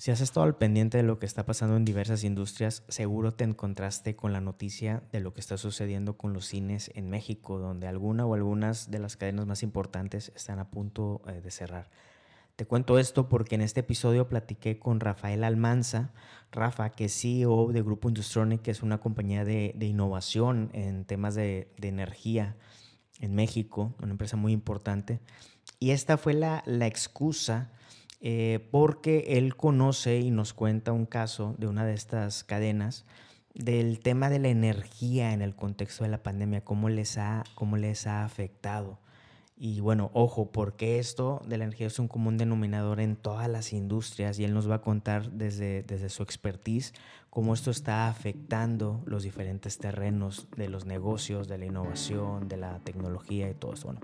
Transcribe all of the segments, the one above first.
Si has estado al pendiente de lo que está pasando en diversas industrias, seguro te encontraste con la noticia de lo que está sucediendo con los cines en México, donde alguna o algunas de las cadenas más importantes están a punto eh, de cerrar. Te cuento esto porque en este episodio platiqué con Rafael Almanza, Rafa, que es CEO de Grupo Industronic, que es una compañía de, innovación en temas de, energía en México, una empresa muy importante. Y esta fue la, la excusa eh, porque él conoce y nos cuenta un caso de una de estas cadenas del tema de la energía en el contexto de la pandemia, cómo les ha, cómo les ha afectado. Y bueno, ojo, porque esto de la energía es un común denominador en todas las industrias y él nos va a contar desde, desde su expertise cómo esto está afectando los diferentes terrenos de los negocios, de la innovación, de la tecnología y todo eso. Bueno,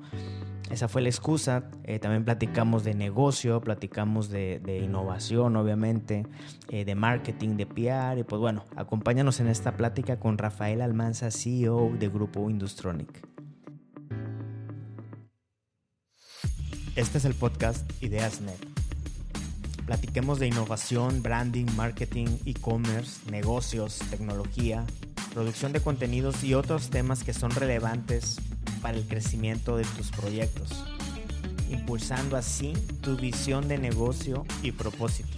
esa fue la excusa. Eh, también platicamos de negocio, platicamos de, de innovación, obviamente, eh, de marketing, de PR. Y pues bueno, acompáñanos en esta plática con Rafael Almanza, CEO de Grupo Industronic. Este es el podcast IdeasNet. Platiquemos de innovación, branding, marketing, e-commerce, negocios, tecnología, producción de contenidos y otros temas que son relevantes para el crecimiento de tus proyectos, impulsando así tu visión de negocio y propósito.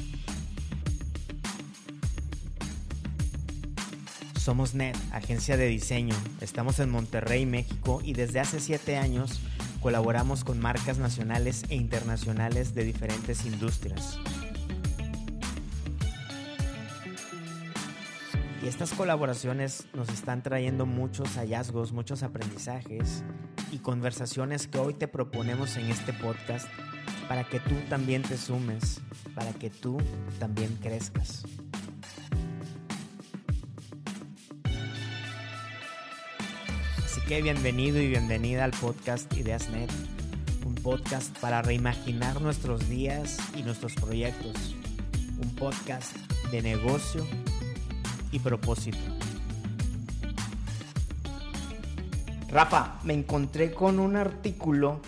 Somos NET, agencia de diseño. Estamos en Monterrey, México y desde hace siete años Colaboramos con marcas nacionales e internacionales de diferentes industrias. Y estas colaboraciones nos están trayendo muchos hallazgos, muchos aprendizajes y conversaciones que hoy te proponemos en este podcast para que tú también te sumes, para que tú también crezcas. que bienvenido y bienvenida al podcast IdeasNet, un podcast para reimaginar nuestros días y nuestros proyectos, un podcast de negocio y propósito. Rafa, me encontré con un artículo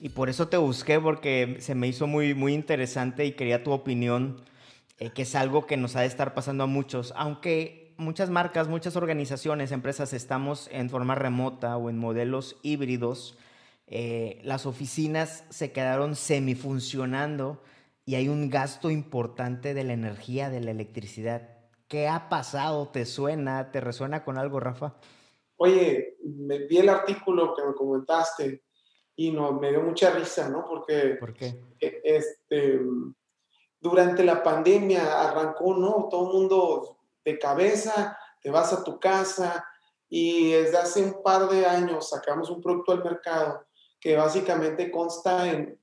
y por eso te busqué porque se me hizo muy, muy interesante y quería tu opinión, eh, que es algo que nos ha de estar pasando a muchos, aunque muchas marcas, muchas organizaciones, empresas estamos en forma remota o en modelos híbridos. Eh, las oficinas se quedaron semifuncionando y hay un gasto importante de la energía, de la electricidad. ¿Qué ha pasado? ¿Te suena? ¿Te resuena con algo, Rafa? Oye, me vi el artículo que me comentaste y no, me dio mucha risa, ¿no? Porque ¿Por qué? E, este, durante la pandemia arrancó, ¿no? Todo el mundo de cabeza, te vas a tu casa y desde hace un par de años sacamos un producto al mercado que básicamente consta en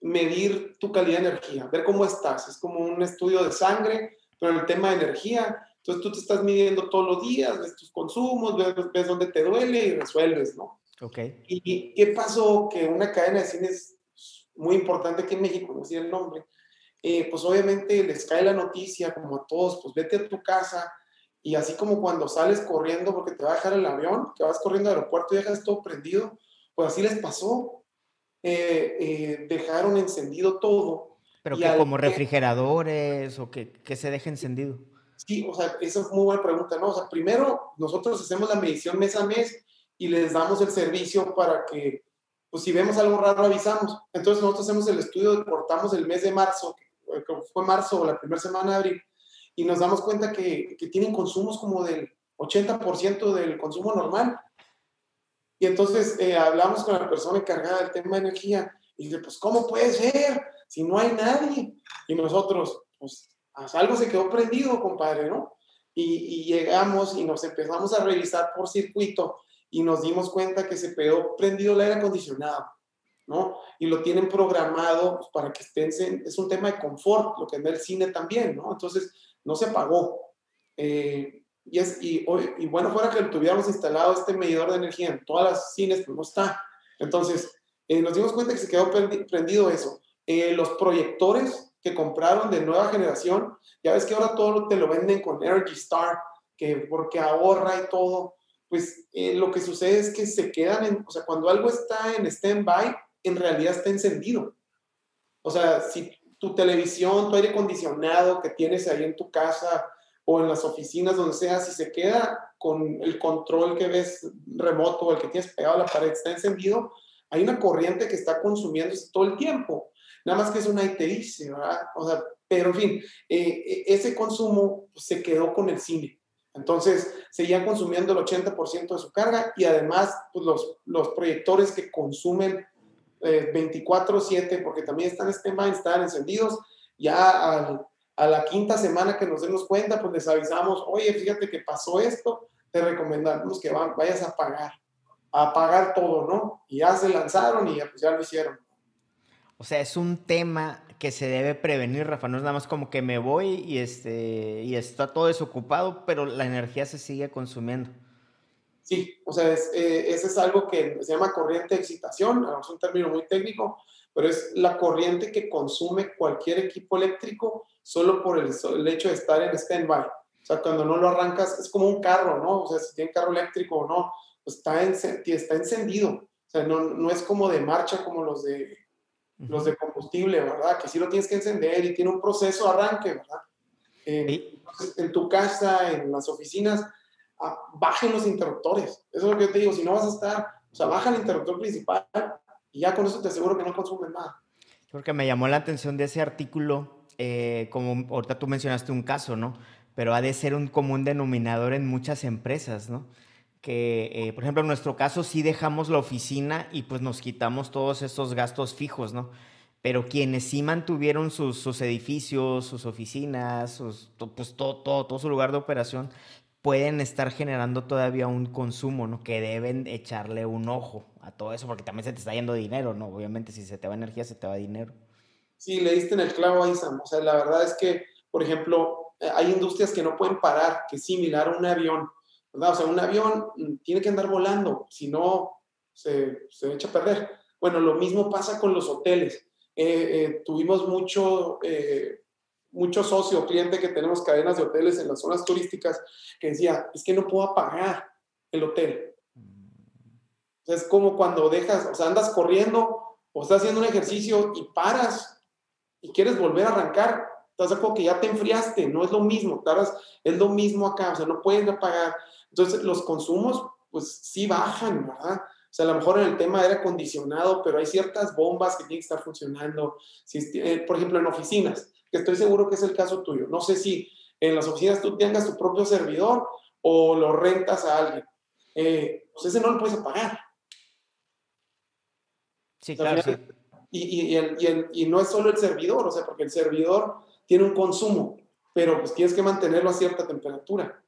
medir tu calidad de energía, ver cómo estás. Es como un estudio de sangre, pero el tema de energía. Entonces tú te estás midiendo todos los días, ves tus consumos, ves, dónde te duele y resuelves, ¿no? Ok. ¿Y qué pasó? Que una cadena de cines muy importante aquí en México, no decir el nombre, eh, pues obviamente les cae la noticia, como a todos, pues vete a tu casa y así como cuando sales corriendo porque te va a dejar el avión, que vas corriendo al aeropuerto y dejas todo prendido, pues así les pasó. Eh, eh, dejaron encendido todo. ¿Pero que como refrigeradores o que, que se deje encendido? Sí, o sea, esa es muy buena pregunta, ¿no? O sea, primero nosotros hacemos la medición mes a mes y les damos el servicio para que, pues si vemos algo raro, avisamos. Entonces nosotros hacemos el estudio, cortamos el mes de marzo, fue marzo o la primera semana de abril, y nos damos cuenta que, que tienen consumos como del 80% del consumo normal. Y entonces eh, hablamos con la persona encargada del tema de energía y dice, pues, ¿cómo puede ser si no hay nadie? Y nosotros, pues, algo se quedó prendido, compadre, ¿no? Y, y, llegamos y nos empezamos a revisar por circuito y nos dimos cuenta que se quedó prendido el aire acondicionado. ¿no? Y lo tienen programado pues, para que estén, es un tema de confort, lo que en el cine también, ¿no? Entonces, no se apagó. Eh, y, es, y, y, bueno, fuera que tuviéramos instalado este medidor de energía en todas las cines, pues no está. Entonces, eh, nos dimos cuenta que se quedó prendido eso. Eh, los proyectores que compraron de nueva generación, ya ves que ahora todo te lo venden con Energy Star, que porque ahorra y todo, pues lo que sucede es que se quedan en, o sea, cuando algo está en stand-by, en realidad está encendido. O sea, si tu televisión, tu aire acondicionado que tienes ahí en tu casa o en las oficinas, donde sea, si se queda con el control que ves remoto o el que tienes pegado a la pared, está encendido, hay una corriente que está consumiéndose todo el tiempo. Nada más que eso nadie te dice, ¿verdad? O sea, pero en fin, eh, ese consumo se quedó con el cine. Entonces, seguían consumiendo el 80% de su carga y además pues, los, proyectores que consumen 24/7, eh, porque también están stand están encendidos, ya a la quinta semana que nos demos cuenta, pues les avisamos, oye, fíjate que pasó esto, te recomendamos que vayas a pagar, a pagar todo, ¿no? Y ya se lanzaron y ya, pues ya lo hicieron. O sea, es un tema que se debe prevenir, Rafa. No es nada más como que me voy y, este, y está todo desocupado, pero la energía se sigue consumiendo. Sí, o sea, es, eh, ese es algo que se llama corriente de excitación, es un término muy técnico, pero es la corriente que consume cualquier equipo eléctrico solo por el, el hecho de estar en stand-by. O sea, cuando no lo arrancas, es como un carro, ¿no? O sea, si tiene carro eléctrico o no, pues está, está encendido. O sea, no, no es como de marcha como los de, los de combustible, ¿verdad? Que sí lo tienes que encender y tiene un proceso arranque, ¿verdad? Eh, en tu casa, en las oficinas, bajen los interruptores. Eso es lo que yo te digo, si no vas a estar, o sea, baja el interruptor principal y ya con eso te aseguro que no consumen nada. Porque me llamó la atención de ese artículo, eh, como ahorita tú mencionaste un caso, ¿no? Pero ha de ser un común denominador en muchas empresas, ¿no? Que, eh, por ejemplo, en nuestro caso sí dejamos la oficina y pues nos quitamos todos estos gastos fijos, ¿no? Pero quienes sí mantuvieron sus, edificios, sus oficinas, pues todo, todo, todo su lugar de operación, pueden estar generando todavía un consumo, ¿no? Que deben echarle un ojo a todo eso, porque también se te está yendo dinero, ¿no? Obviamente, si se te va energía, se te va dinero. Sí, le diste en el clavo ahí, Sam. O sea, la verdad es que, por ejemplo, eh, hay industrias que no pueden parar, que similar a un avión, ¿verdad? O sea, un avión mm, tiene que andar volando, si no, se, se echa a perder. Bueno, lo mismo pasa con los hoteles. Eh, eh, tuvimos mucho mucho socio, cliente que tenemos cadenas de hoteles en las zonas turísticas, que decía, es que no puedo pagar el hotel. es como cuando dejas, o sea, andas corriendo o estás haciendo un ejercicio y paras y quieres volver a arrancar. Estás como que ya te enfriaste, no es lo mismo, es lo mismo acá, o sea, no puedes pagar. Entonces, los consumos, pues sí bajan, ¿verdad? O sea, a lo mejor en el tema era acondicionado, pero hay ciertas bombas que tienen que estar funcionando. Si, eh, por ejemplo, en oficinas, que estoy seguro que es el caso tuyo. No sé si en las oficinas tú tengas tu propio servidor o lo rentas a alguien. Eh, pues ese no lo puedes pagar. Sí, claro. Y, y, no es solo el servidor, o sea, porque el servidor tiene un consumo, pero pues tienes que mantenerlo a cierta temperatura.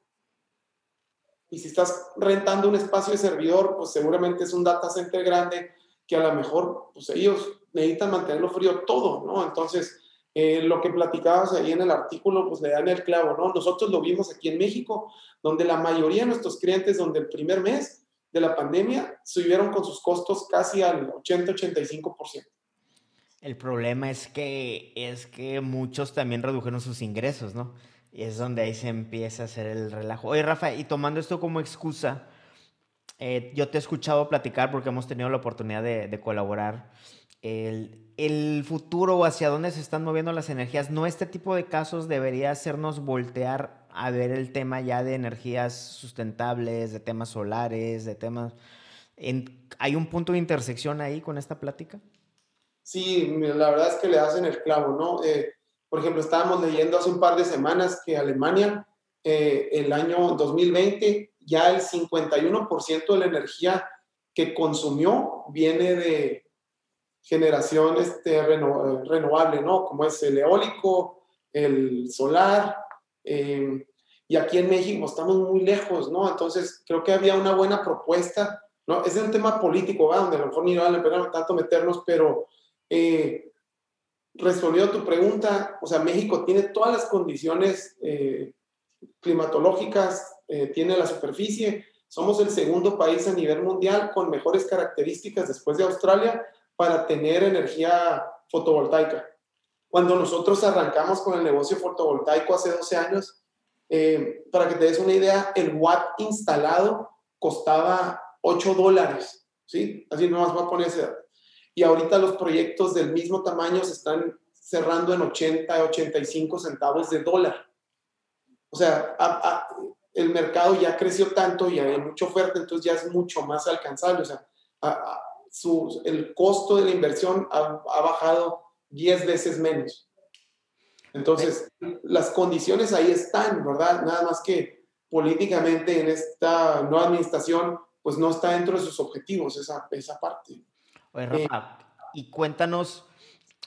Y si estás rentando un espacio de servidor, pues seguramente es un data center grande que a lo mejor, pues ellos necesitan mantenerlo frío todo, ¿no? Entonces, eh, lo que platicabas ahí en el artículo, pues le dan el clavo, ¿no? Nosotros lo vimos aquí en México, donde la mayoría de nuestros clientes, donde el primer mes de la pandemia, subieron con sus costos casi al 80-85%. El problema es que, es que muchos también redujeron sus ingresos, ¿no? Y es donde ahí se empieza a hacer el relajo. Oye, Rafa, y tomando esto como excusa, eh, yo te he escuchado platicar porque hemos tenido la oportunidad de, de colaborar el, futuro o hacia dónde se están moviendo las energías, ¿no este tipo de casos debería hacernos voltear a ver el tema ya de energías sustentables, de temas solares, de temas... ¿Hay un punto de intersección ahí con esta plática? Sí, la verdad es que le hacen el clavo, ¿no? Eh, por ejemplo, estábamos leyendo hace un par de semanas que Alemania, eh, el año 2020, ya el 51% de la energía que consumió viene de, generación este, renovable, ¿no? Como es el eólico, el solar. Eh, y aquí en México estamos muy lejos, ¿no? Entonces creo que había una buena propuesta, ¿no? Es un tema político, ¿va? Donde a lo mejor ni vale la pena tanto meternos, pero eh, respondiendo a tu pregunta, o sea, México tiene todas las condiciones eh, climatológicas, eh, tiene la superficie, somos el segundo país a nivel mundial con mejores características después de Australia para tener energía fotovoltaica. Cuando nosotros arrancamos con el negocio fotovoltaico hace 12 años, eh, para que te des una idea, el watt instalado costaba 8 dólares, ¿sí? Así nomás voy a poner ese Y ahorita los proyectos del mismo tamaño se están, cerrando en 80, 85 centavos de dólar. O sea, el mercado ya creció tanto y hay mucha oferta, entonces ya es mucho más alcanzable. O sea, el costo de la inversión ha, ha bajado 10 veces menos. Entonces, las condiciones ahí están, ¿verdad? Nada más que políticamente en esta nueva administración, pues no está dentro de sus objetivos esa, esa parte. Oye, Rafa, y cuéntanos,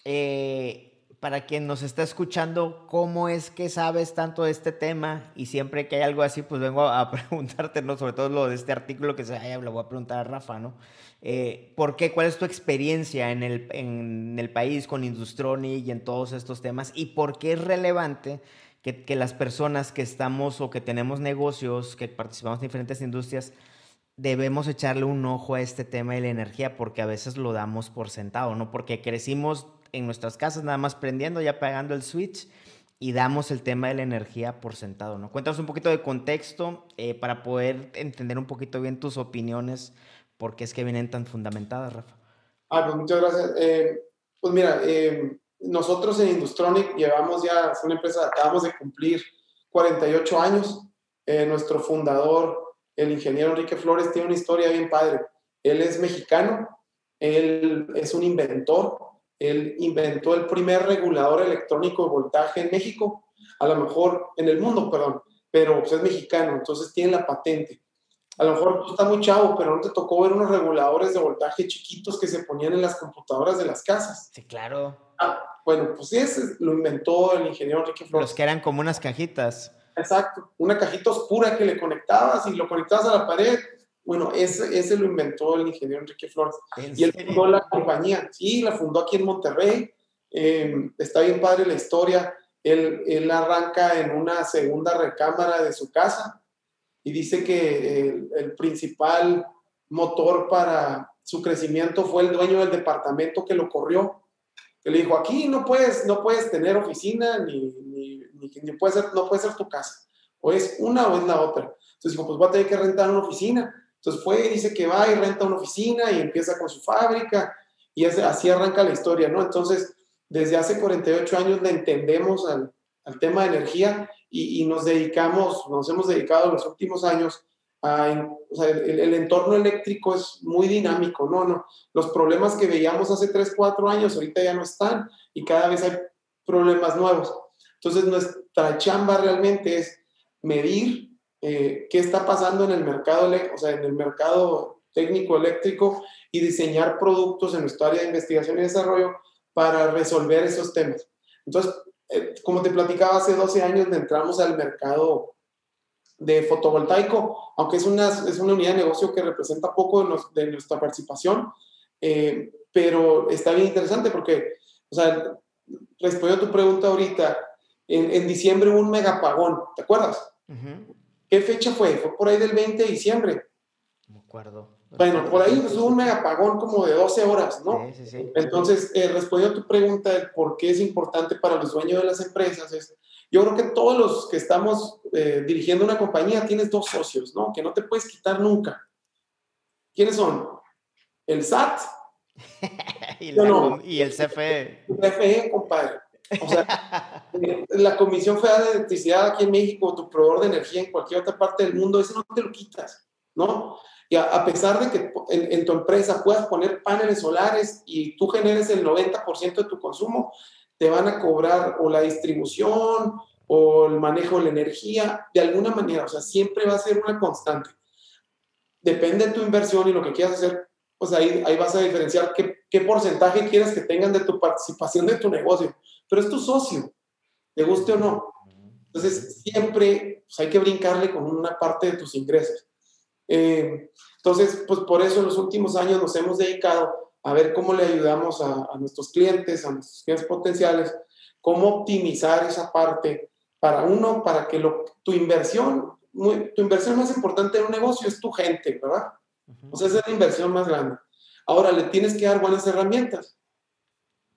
eh, para quien nos está escuchando, ¿cómo es que sabes tanto de este tema? Y siempre que hay algo así, pues vengo a preguntarte, ¿no? Sobre todo lo de este artículo que se haya, lo voy a preguntar a Rafa, ¿no? Eh, ¿Por qué? ¿Cuál es tu experiencia en el, en el país con Industroni y en todos estos temas? ¿Y por qué es relevante que, que las personas que estamos o que tenemos negocios, que participamos en diferentes industrias, debemos echarle un ojo a este tema de la energía porque a veces lo damos por sentado, ¿no? Porque crecimos en nuestras casas nada más prendiendo y apagando el switch y damos el tema de la energía por sentado, ¿no? Cuéntanos un poquito de contexto eh, para poder entender un poquito bien tus opiniones, por qué es que vienen tan fundamentadas, Rafa. Ah, pues muchas gracias. Eh, pues mira, eh, nosotros en Industronic llevamos ya, es una empresa, acabamos de cumplir 48 años. nuestro fundador el ingeniero Enrique Flores tiene una historia bien padre. Él es mexicano, él es un inventor, él inventó el primer regulador electrónico de voltaje en México, a lo mejor en el mundo, perdón, pero pues, es mexicano, entonces tiene la patente. A lo mejor tú estás muy chavo, pero no te tocó ver unos reguladores de voltaje chiquitos que se ponían en las computadoras de las casas. Sí, claro. Ah, bueno, pues ese lo inventó el ingeniero Enrique Flores. Los que eran como unas cajitas. Exacto, una cajita oscura que le conectabas y lo conectabas a la pared. Bueno, ese, ese lo inventó el ingeniero Enrique Flores. Y él fundó la compañía. Sí, la fundó aquí en Monterrey. Em, está bien padre la historia. Él, él, arranca en una segunda recámara de su casa y dice que el, el principal motor para su crecimiento fue el dueño del departamento que lo corrió. Que le dijo, aquí no puedes, no puedes tener oficina ni, ni, puede ser, no puede ser tu casa. O es una o es la otra. Entonces dijo, pues voy a tener que rentar una oficina. Entonces fue y dice que va y renta una oficina y empieza con su fábrica y así arranca la historia, ¿no? Entonces, desde hace 48 años le entendemos al, al tema de energía y, y, nos dedicamos, nos hemos dedicado los últimos años a, o sea, el, el, entorno eléctrico es muy dinámico, ¿no? no Los problemas que veíamos hace 3, 4 años ahorita ya no están y cada vez hay problemas nuevos. Entonces, nuestra chamba realmente es medir eh, qué está pasando en el mercado, o sea, en el mercado técnico eléctrico y diseñar productos en nuestra área de investigación y desarrollo para resolver esos temas. Entonces, eh, como te platicaba, hace 12 años entramos al mercado de fotovoltaico, aunque es una, es una unidad de negocio que representa poco de, nuestra participación, eh, pero está bien interesante porque, o sea, respondiendo a tu pregunta ahorita, en, diciembre hubo un megapagón, ¿te acuerdas? ¿Qué fecha fue? Fue por ahí del 20 de diciembre. Me acuerdo. Bueno, por ahí hubo un megapagón como de 12 horas, ¿no? Sí, sí, sí. Entonces, eh, respondiendo a tu pregunta de por qué es importante para los dueños de las empresas, es, yo creo que todos los que estamos eh, dirigiendo una compañía tienes dos socios, ¿no? Que no te puedes quitar nunca. ¿Quiénes son? El SAT. y, no? y el CFE. El CFE, compadre. O sea, eh, la Comisión Federal de Electricidad aquí en México, tu proveedor de energía en cualquier otra parte del mundo, eso no te lo quitas, ¿no? Y a, pesar de que en, tu empresa puedas poner paneles solares y tú generes el 90% de tu consumo, te van a cobrar o la distribución o el manejo de la energía, de alguna manera, o sea, siempre va a ser una constante. Depende de tu inversión y lo que quieras hacer, pues ahí, ahí vas a diferenciar qué, qué porcentaje quieres que tengan de tu participación de tu negocio pero es tu socio, te guste o no. Entonces, siempre pues, hay que brincarle con una parte de tus ingresos. Eh, entonces, pues por eso en los últimos años nos hemos dedicado a ver cómo le ayudamos a, nuestros clientes, a nuestros clientes potenciales, cómo optimizar esa parte para uno, para que lo, tu inversión, tu inversión más importante en un negocio es tu gente, ¿verdad? O sea, esa es la inversión más grande. Ahora, le tienes que dar buenas herramientas.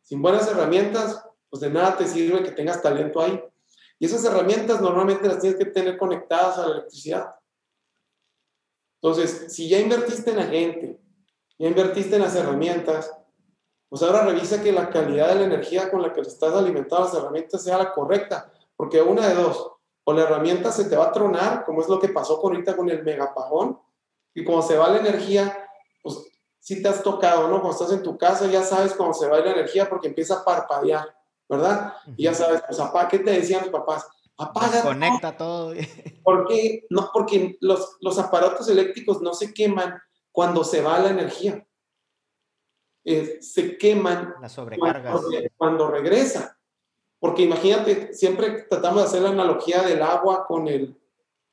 Sin buenas herramientas, pues de nada te sirve que tengas talento ahí. Y esas herramientas normalmente las tienes que tener conectadas a la electricidad. Entonces, si ya invertiste en la gente, ya invertiste en las herramientas, pues ahora revisa que la calidad de la energía con la que estás alimentando las herramientas sea la correcta, porque una de dos, o la herramienta se te va a tronar, como es lo que pasó ahorita con el megapagón, y como se va la energía, pues sí te has tocado, ¿no? Cuando estás en tu casa ya sabes cuando se va la energía porque empieza a parpadear, ¿verdad? Y ya sabes, pues apaga, ¿qué te decían los papás? Apaga. Conecta todo. Porque, no, porque los, los aparatos eléctricos no se queman cuando se va la energía. Eh, se queman Las sobrecargas. Cuando, cuando, regresa. Porque imagínate, siempre tratamos de hacer la analogía del agua con, el,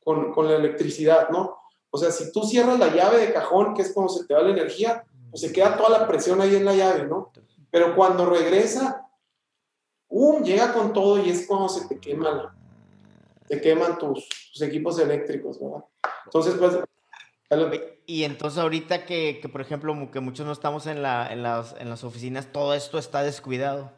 con, con la electricidad, ¿no? O sea, si tú cierras la llave de cajón, que es cuando se te va la energía, pues se queda toda la presión ahí en la llave, ¿no? Pero cuando regresa, ¡um! llega con todo y es cuando se te quema la, te queman tus, tus equipos eléctricos, ¿verdad? Entonces, pues... Y entonces ahorita que, que, por ejemplo, que muchos no estamos en, la, en, las, en las oficinas, todo esto está descuidado.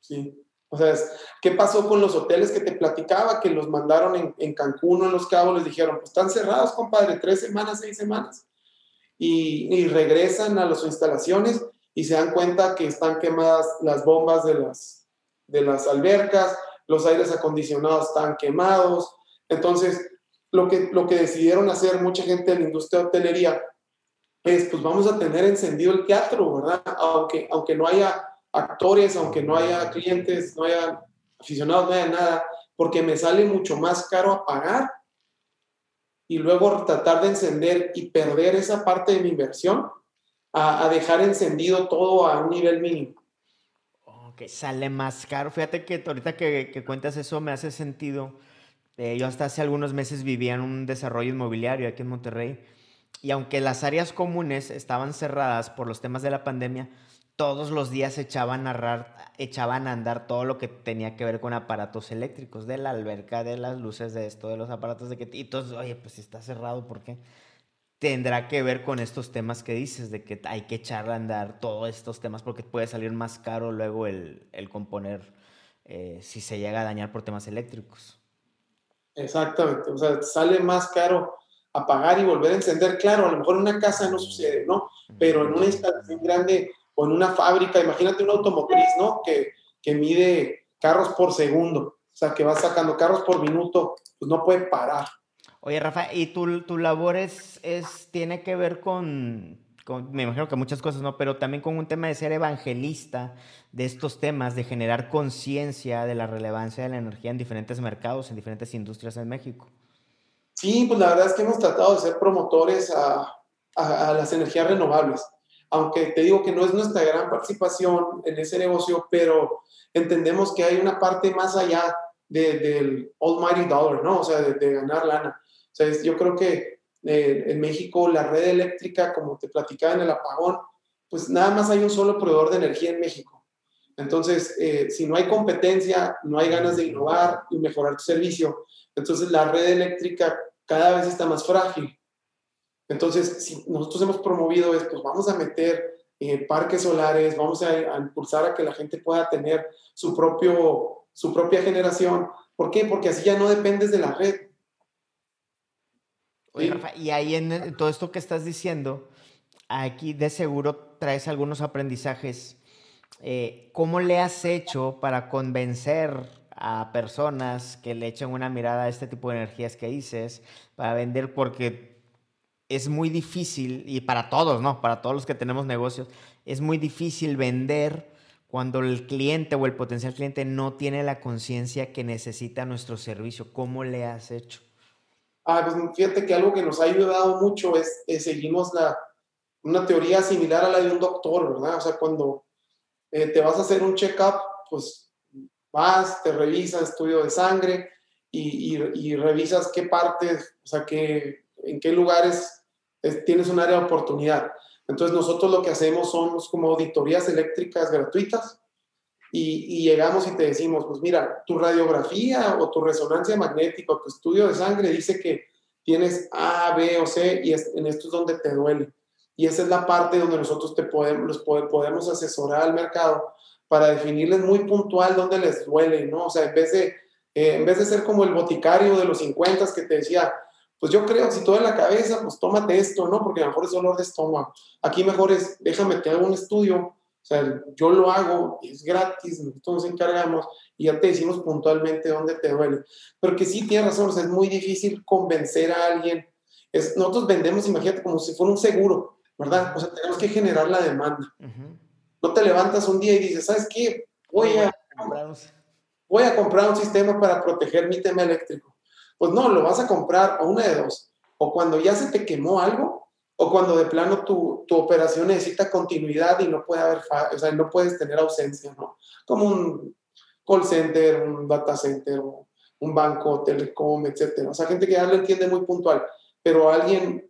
Sí. O sea, ¿qué pasó con los hoteles que te platicaba, que los mandaron en, en Cancún o en Los Cabos? Les dijeron, pues están cerrados, compadre, tres semanas, seis semanas. Y, y, regresan a las instalaciones y se dan cuenta que están quemadas las bombas de las, de las albercas, los aires acondicionados están quemados. Entonces, lo que, lo que decidieron hacer mucha gente de la industria de hotelería es, pues vamos a tener encendido el teatro, ¿verdad? Aunque, aunque no haya actores, aunque no haya clientes, no haya aficionados, no haya nada, porque me sale mucho más caro apagar y luego tratar de encender y perder esa parte de mi inversión a, a dejar encendido todo a un nivel mínimo. Ok, sale más caro. Fíjate que ahorita que, que cuentas eso me hace sentido. Eh, yo hasta hace algunos meses vivía en un desarrollo inmobiliario aquí en Monterrey y aunque las áreas comunes estaban cerradas por los temas de la pandemia, todos los días echaban a, narrar, echaban a andar todo lo que tenía que ver con aparatos eléctricos, de la alberca, de las luces, de esto, de los aparatos de que... Y todos, oye, pues si está cerrado, ¿por qué? Tendrá que ver con estos temas que dices, de que hay que echar a andar todos estos temas porque puede salir más caro luego el, el componer eh, si se llega a dañar por temas eléctricos. Exactamente, o sea, sale más caro apagar y volver a encender. Claro, a lo mejor en una casa no sucede, ¿no? Pero en una instalación grande o en una fábrica, imagínate una automotriz, ¿no? Que, que mide carros por segundo, o sea, que va sacando carros por minuto, pues no puede parar. Oye, Rafa, ¿y tu, tu labor es, es, tiene que ver con, con, me imagino que muchas cosas, ¿no? Pero también con un tema de ser evangelista de estos temas, de generar conciencia de la relevancia de la energía en diferentes mercados, en diferentes industrias en México. Sí, pues la verdad es que hemos tratado de ser promotores a, a, a las energías renovables aunque te digo que no es nuestra gran participación en ese negocio, pero entendemos que hay una parte más allá de, del almighty dollar, ¿no? O sea, de, de ganar lana. O sea, yo creo que eh, en México la red eléctrica, como te platicaba en el apagón, pues nada más hay un solo proveedor de energía en México. Entonces, eh, si no hay competencia, no hay ganas de innovar y mejorar tu servicio, entonces la red eléctrica cada vez está más frágil. Entonces, si nosotros hemos promovido esto, pues vamos a meter eh, parques solares, vamos a, a, impulsar a que la gente pueda tener su, propio, su propia generación. ¿Por qué? Porque así ya no dependes de la red. Oye, Rafa, y ahí en todo esto que estás diciendo, aquí de seguro traes algunos aprendizajes. Eh, ¿Cómo le has hecho para convencer a personas que le echen una mirada a este tipo de energías que dices, para vender? Porque es muy difícil, y para todos, ¿no? Para todos los que tenemos negocios, es muy difícil vender cuando el cliente o el potencial cliente no tiene la conciencia que necesita nuestro servicio. ¿Cómo le has hecho? Ah, pues fíjate que algo que nos ha ayudado mucho es, es seguimos la, una teoría similar a la de un doctor, ¿verdad? O sea, cuando eh, te vas a hacer un check-up, pues vas, te revisas estudio de sangre y, y, y revisas qué partes, o sea, qué en qué lugares tienes un área de oportunidad. Entonces nosotros lo que hacemos son como auditorías eléctricas gratuitas y, y, llegamos y te decimos, pues mira, tu radiografía o tu resonancia magnética o tu estudio de sangre dice que tienes A, B o C y es, en esto es donde te duele. Y esa es la parte donde nosotros te podemos, los podemos asesorar al mercado para definirles muy puntual dónde les duele, ¿no? O sea, en vez de, eh, en vez de ser como el boticario de los 50 que te decía, pues yo creo, si todo en la cabeza, pues tómate esto, ¿no? Porque a lo mejor es dolor de estómago. Aquí mejor es, déjame, te hago un estudio, O sea, yo lo hago, es gratis, nosotros nos encargamos y ya te decimos puntualmente dónde te duele. Pero que sí tienes razón, o sea, es muy difícil convencer a alguien. Es, nosotros vendemos, imagínate, como si fuera un seguro, ¿verdad? O sea, tenemos que generar la demanda. No te levantas un día y dices, ¿sabes qué? Voy a, voy a comprar un sistema para proteger mi tema eléctrico. Pues no, lo vas a comprar o una de dos. O cuando ya se te quemó algo, o cuando de plano tu, tu, operación necesita continuidad y no puede haber, o sea, no puedes tener ausencia, ¿no? Como un call center, un data center, un banco, telecom, etcétera. O sea, gente que ya lo entiende muy puntual, pero alguien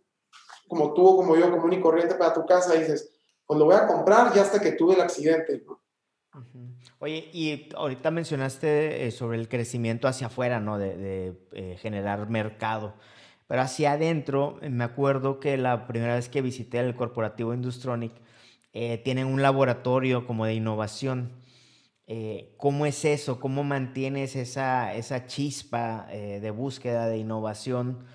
como tú como yo, común y corriente para tu casa, dices, pues lo voy a comprar ya hasta que tuve el accidente, ¿no? Oye, y ahorita mencionaste eh, sobre el crecimiento hacia afuera, ¿no? De, eh, generar mercado. Pero hacia adentro, me acuerdo que la primera vez que visité el corporativo Industronic, eh, tienen un laboratorio como de innovación. Eh, ¿Cómo es eso? ¿Cómo mantienes esa, esa chispa eh, de búsqueda de innovación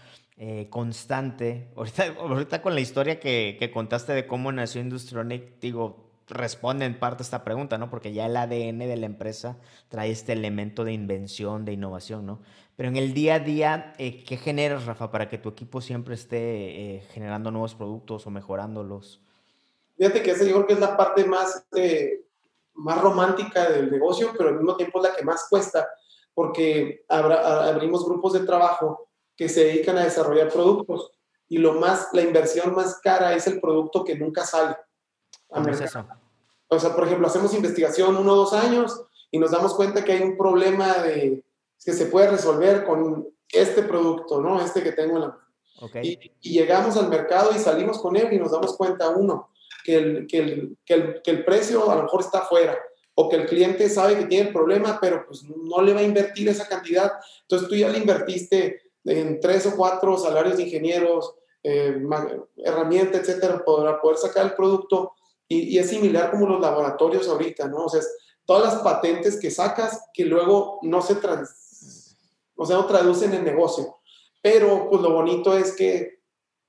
constante? Ahorita, ahorita, con la historia que, que, contaste de cómo nació Industronic, digo, responde en parte a esta pregunta, ¿no? Porque ya el ADN de la empresa trae este elemento de invención, de innovación, ¿no? Pero en el día a día, eh, ¿qué generas, Rafa, para que tu equipo siempre esté eh, generando nuevos productos o mejorándolos? Fíjate que esa yo creo que es la parte más, eh, más romántica del negocio, pero al mismo tiempo es la que más cuesta, porque abrimos grupos de trabajo que se dedican a desarrollar productos y lo más, la inversión más cara es el producto que nunca sale. ¿Cómo es eso? O sea, por ejemplo, hacemos investigación uno o dos años y nos damos cuenta que hay un problema de que se puede resolver con este producto, ¿no? Este que tengo en la mano. Y, llegamos al mercado y salimos con él y nos damos cuenta, uno, que el, que el, que el, que el precio a lo mejor está afuera o que el cliente sabe que tiene el problema, pero pues no le va a invertir esa cantidad. Entonces tú ya le invertiste en tres o cuatro salarios de ingenieros, eh, herramienta, etcétera, para poder sacar el producto. Y, y, es similar como los laboratorios ahorita, ¿no? O sea, todas las patentes que sacas que luego no se, trans, o sea, no traducen en negocio. Pero pues lo bonito es que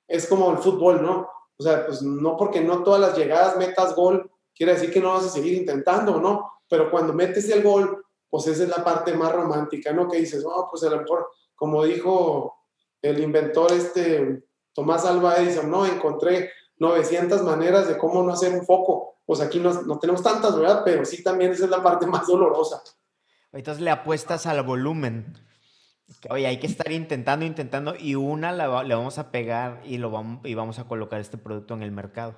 es como el fútbol, ¿no? O sea, pues no porque no todas las llegadas metas gol, quiere decir que no vas a seguir intentando, ¿no? Pero cuando metes el gol, pues esa es la parte más romántica, ¿no? Que dices, oh, pues a lo mejor, como dijo el inventor este Tomás Alba Edison, ¿no? Encontré 900 maneras de cómo no hacer un foco. Pues aquí no, no tenemos tantas, ¿verdad? Pero sí también esa es la parte más dolorosa. Entonces le apuestas al volumen. Oye, hay que estar intentando, intentando y una la, le vamos a pegar y, lo vamos, y vamos a colocar este producto en el mercado.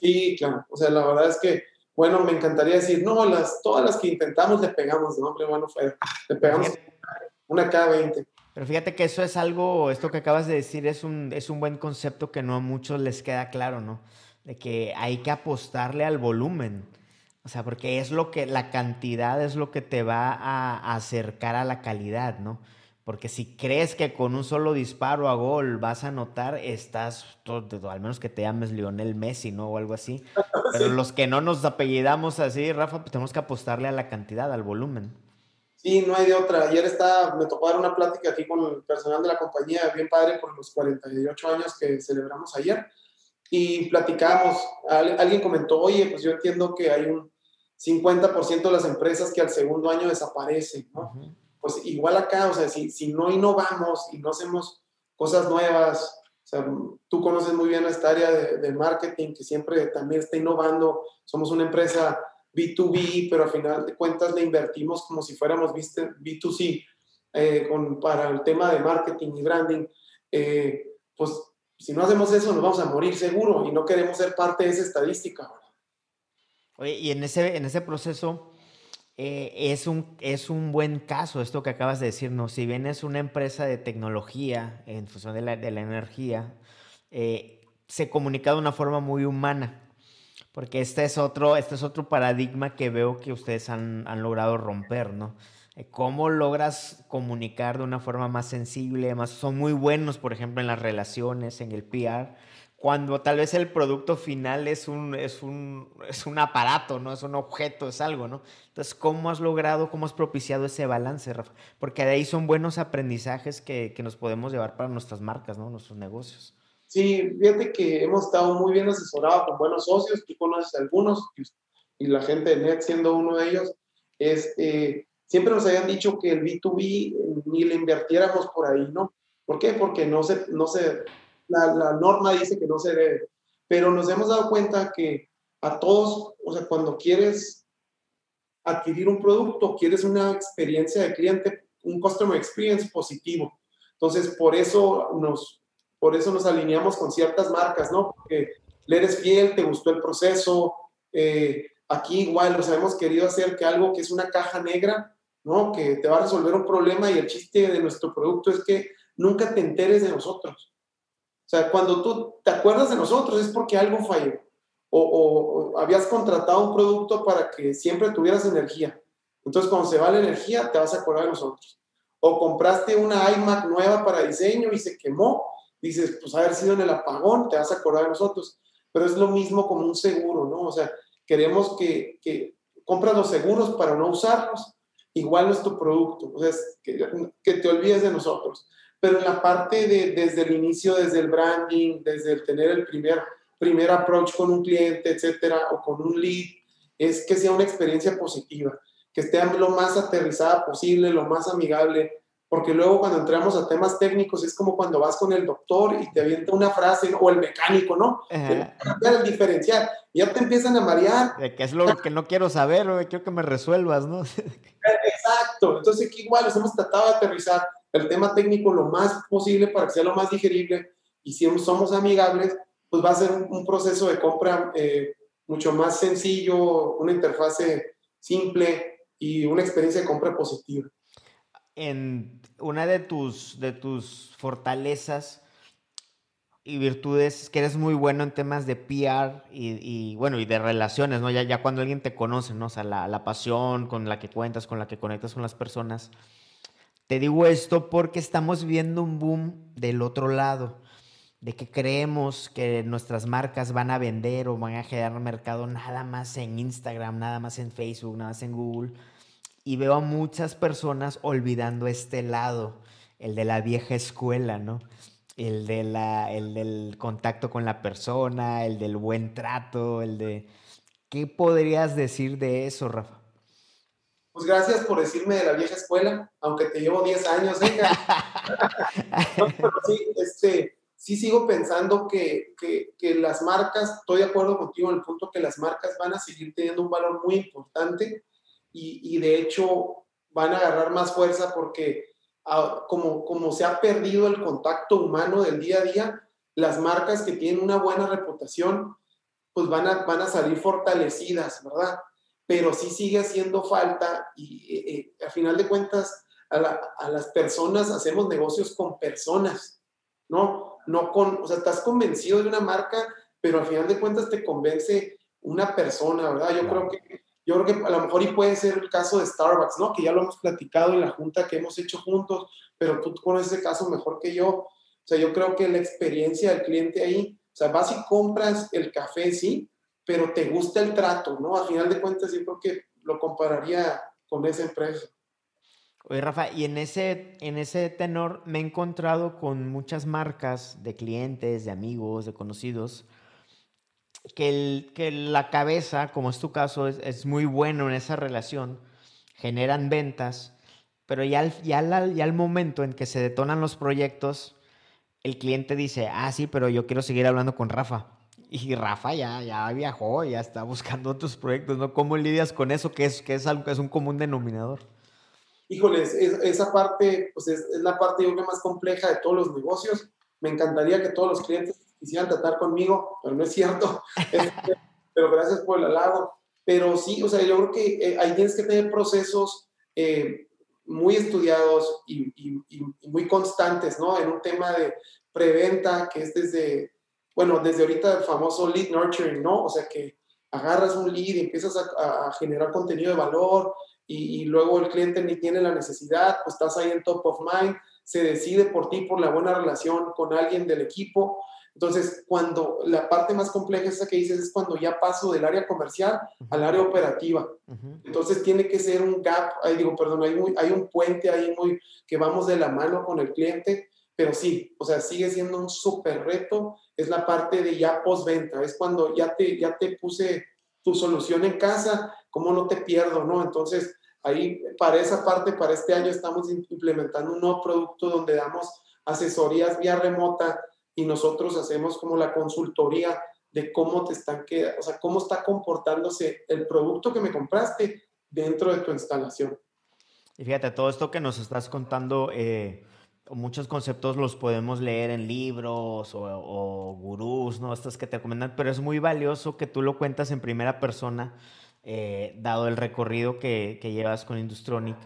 Sí, claro. O sea, la verdad es que, bueno, me encantaría decir, no, las, todas las que intentamos le pegamos, no, bueno, fue, le pegamos una cada 20. Pero fíjate que eso es algo, esto que acabas de decir es un, es un buen concepto que no a muchos les queda claro, ¿no? De que hay que apostarle al volumen. O sea, porque es lo que, la cantidad es lo que te va a acercar a la calidad, ¿no? Porque si crees que con un solo disparo a gol vas a anotar, estás, todo, al menos que te llames Lionel Messi, ¿no? O algo así. Pero los que no nos apellidamos así, Rafa, pues tenemos que apostarle a la cantidad, al volumen. Sí, no hay de otra. Ayer estaba, me tocó dar una plática aquí con el personal de la compañía, bien padre, por los 48 años que celebramos ayer. Y platicamos, alguien comentó, oye, pues yo entiendo que hay un 50% de las empresas que al segundo año desaparecen, ¿no? pues igual acá, o sea, si, si no innovamos y no hacemos cosas nuevas, o sea, tú conoces muy bien esta área de, marketing que siempre también está innovando, somos una empresa B2B, pero al final de cuentas le invertimos como si fuéramos B2C eh, con, para el tema de marketing y branding, eh, pues si no hacemos eso nos vamos a morir seguro y no queremos ser parte de esa estadística. Oye, y en ese, en ese proceso, eh, es, un, es un buen caso esto que acabas de decir, ¿no? Si bien es una empresa de tecnología en función de la, de la energía, eh, se comunica de una forma muy humana. Porque este es otro, este es otro paradigma que veo que ustedes han, han logrado romper, ¿no? Eh, ¿Cómo logras comunicar de una forma más sensible? Más, son muy buenos, por ejemplo, en las relaciones, en el PR, cuando tal vez el producto final es un, es un, es un aparato, ¿no? Es un objeto, es algo, ¿no? Entonces, ¿cómo has logrado, cómo has propiciado ese balance, Rafa? Porque de ahí son buenos aprendizajes que, que nos podemos llevar para nuestras marcas, ¿no? Nuestros negocios. Sí, fíjate que hemos estado muy bien asesorados con buenos socios, tú conoces algunos, y la gente de NET siendo uno de ellos, es, eh, siempre nos habían dicho que el B2B ni le invirtiéramos por ahí, ¿no? ¿Por qué? Porque no se, no se, la, la norma dice que no se debe, pero nos hemos dado cuenta que a todos, o sea, cuando quieres adquirir un producto, quieres una experiencia de cliente, un customer experience positivo. Entonces, por eso nos, por eso nos alineamos con ciertas marcas, ¿no? Porque le eres fiel, te gustó el proceso. Eh, aquí igual, nos hemos querido hacer que algo que es una caja negra, ¿no? Que te va a resolver un problema y el chiste de nuestro producto es que nunca te enteres de nosotros. O sea, cuando tú te acuerdas de nosotros es porque algo falló. O, o, habías contratado un producto para que siempre tuvieras energía. Entonces, cuando se va la energía, te vas a acordar de nosotros. O compraste una iMac nueva para diseño y se quemó, dices, pues haber sido en el apagón, te vas a acordar de nosotros. Pero es lo mismo como un seguro, ¿no? O sea, queremos que, que compras los seguros para no usarlos, igual es tu producto, o sea, que, que, te olvides de nosotros. Pero en la parte de desde el inicio, desde el branding, desde el tener el primer, primer approach con un cliente, etcétera, o con un lead, es que sea una experiencia positiva, que esté lo más aterrizada posible, lo más amigable, porque luego cuando entramos a temas técnicos es como cuando vas con el doctor y te avienta una frase, o el mecánico, ¿no? El diferencial, ya te empiezan a marear. Que es lo que no quiero saber, o quiero que me resuelvas, ¿no? Exacto, entonces aquí igual hemos tratado de aterrizar el tema técnico lo más posible para que sea lo más digerible, y si somos amigables, pues va a ser un, proceso de compra eh, mucho más sencillo, una interfase simple y una experiencia de compra positiva en una de tus, de tus fortalezas y virtudes que eres muy bueno en temas de PR y, bueno, y de relaciones, ¿no? Ya, ya cuando alguien te conoce, ¿no? O sea, la, la, pasión con la que cuentas, con la que conectas con las personas. Te digo esto porque estamos viendo un boom del otro lado, de que creemos que nuestras marcas van a vender o van a generar mercado nada más en Instagram, nada más en Facebook, nada más en Google y veo a muchas personas olvidando este lado, el de la vieja escuela, ¿no? El, de la, el del contacto con la persona, el del buen trato, el de... ¿Qué podrías decir de eso, Rafa? Pues gracias por decirme de la vieja escuela, aunque te llevo 10 años, ¿eh? sí, este, sí sigo pensando que, que, que, las marcas, estoy de acuerdo contigo en el punto que las marcas van a seguir teniendo un valor muy importante y, de hecho van a agarrar más fuerza porque ah, como, como se ha perdido el contacto humano del día a día, las marcas que tienen una buena reputación, pues van a, van a salir fortalecidas, ¿verdad? Pero sí sigue haciendo falta y eh, eh, a final de cuentas a, a, las personas hacemos negocios con personas, ¿no? No con, o sea, estás convencido de una marca, pero al final de cuentas te convence una persona, ¿verdad? Yo creo que yo creo que a lo mejor y puede ser el caso de Starbucks, ¿no? Que ya lo hemos platicado en la junta que hemos hecho juntos, pero tú conoces ese caso mejor que yo. O sea, yo creo que la experiencia del cliente ahí, o sea, vas y compras el café, sí, pero te gusta el trato, ¿no? A final de cuentas, yo creo que lo compararía con esa empresa. Oye, Rafa, y en ese, en ese tenor me he encontrado con muchas marcas de clientes, de amigos, de conocidos, que, el, que la cabeza, como es tu caso, es, es, muy bueno en esa relación, generan ventas, pero ya al, ya, ya al momento en que se detonan los proyectos, el cliente dice, ah, sí, pero yo quiero seguir hablando con Rafa. Y Rafa ya, ya viajó, ya está buscando otros proyectos, ¿no? ¿Cómo lidias con eso, que es, que es, algo, que es un común denominador? Híjoles, esa parte, pues es, es, la parte yo creo más compleja de todos los negocios. Me encantaría que todos los clientes quisieran tratar conmigo, pero no es cierto. Pero gracias por el halago. Pero sí, o sea, yo creo que eh, ahí tienes que tener procesos eh, muy estudiados y, y, y, muy constantes, ¿no? En un tema de preventa, que es desde, bueno, desde ahorita el famoso lead nurturing, ¿no? O sea, que agarras un lead y empiezas a, a generar contenido de valor y, y, luego el cliente ni tiene la necesidad, pues estás ahí en top of mind, se decide por ti por la buena relación con alguien del equipo entonces, cuando la parte más compleja esa que dices es cuando ya paso del área comercial al área operativa. Entonces, tiene que ser un gap, ahí digo, perdón, hay, muy, hay un puente ahí muy que vamos de la mano con el cliente, pero sí, o sea, sigue siendo un súper reto, es la parte de ya postventa, es cuando ya te, ya te puse tu solución en casa, ¿cómo no te pierdo, no? Entonces, ahí para esa parte, para este año estamos implementando un nuevo producto donde damos asesorías vía remota y nosotros hacemos como la consultoría de cómo te están quedando, o sea, cómo está comportándose el producto que me compraste dentro de tu instalación. Y fíjate, todo esto que nos estás contando, eh, muchos conceptos los podemos leer en libros o, gurús, ¿no? Estos que te recomiendan, pero es muy valioso que tú lo cuentas en primera persona, eh, dado el recorrido que, que, llevas con Industronic,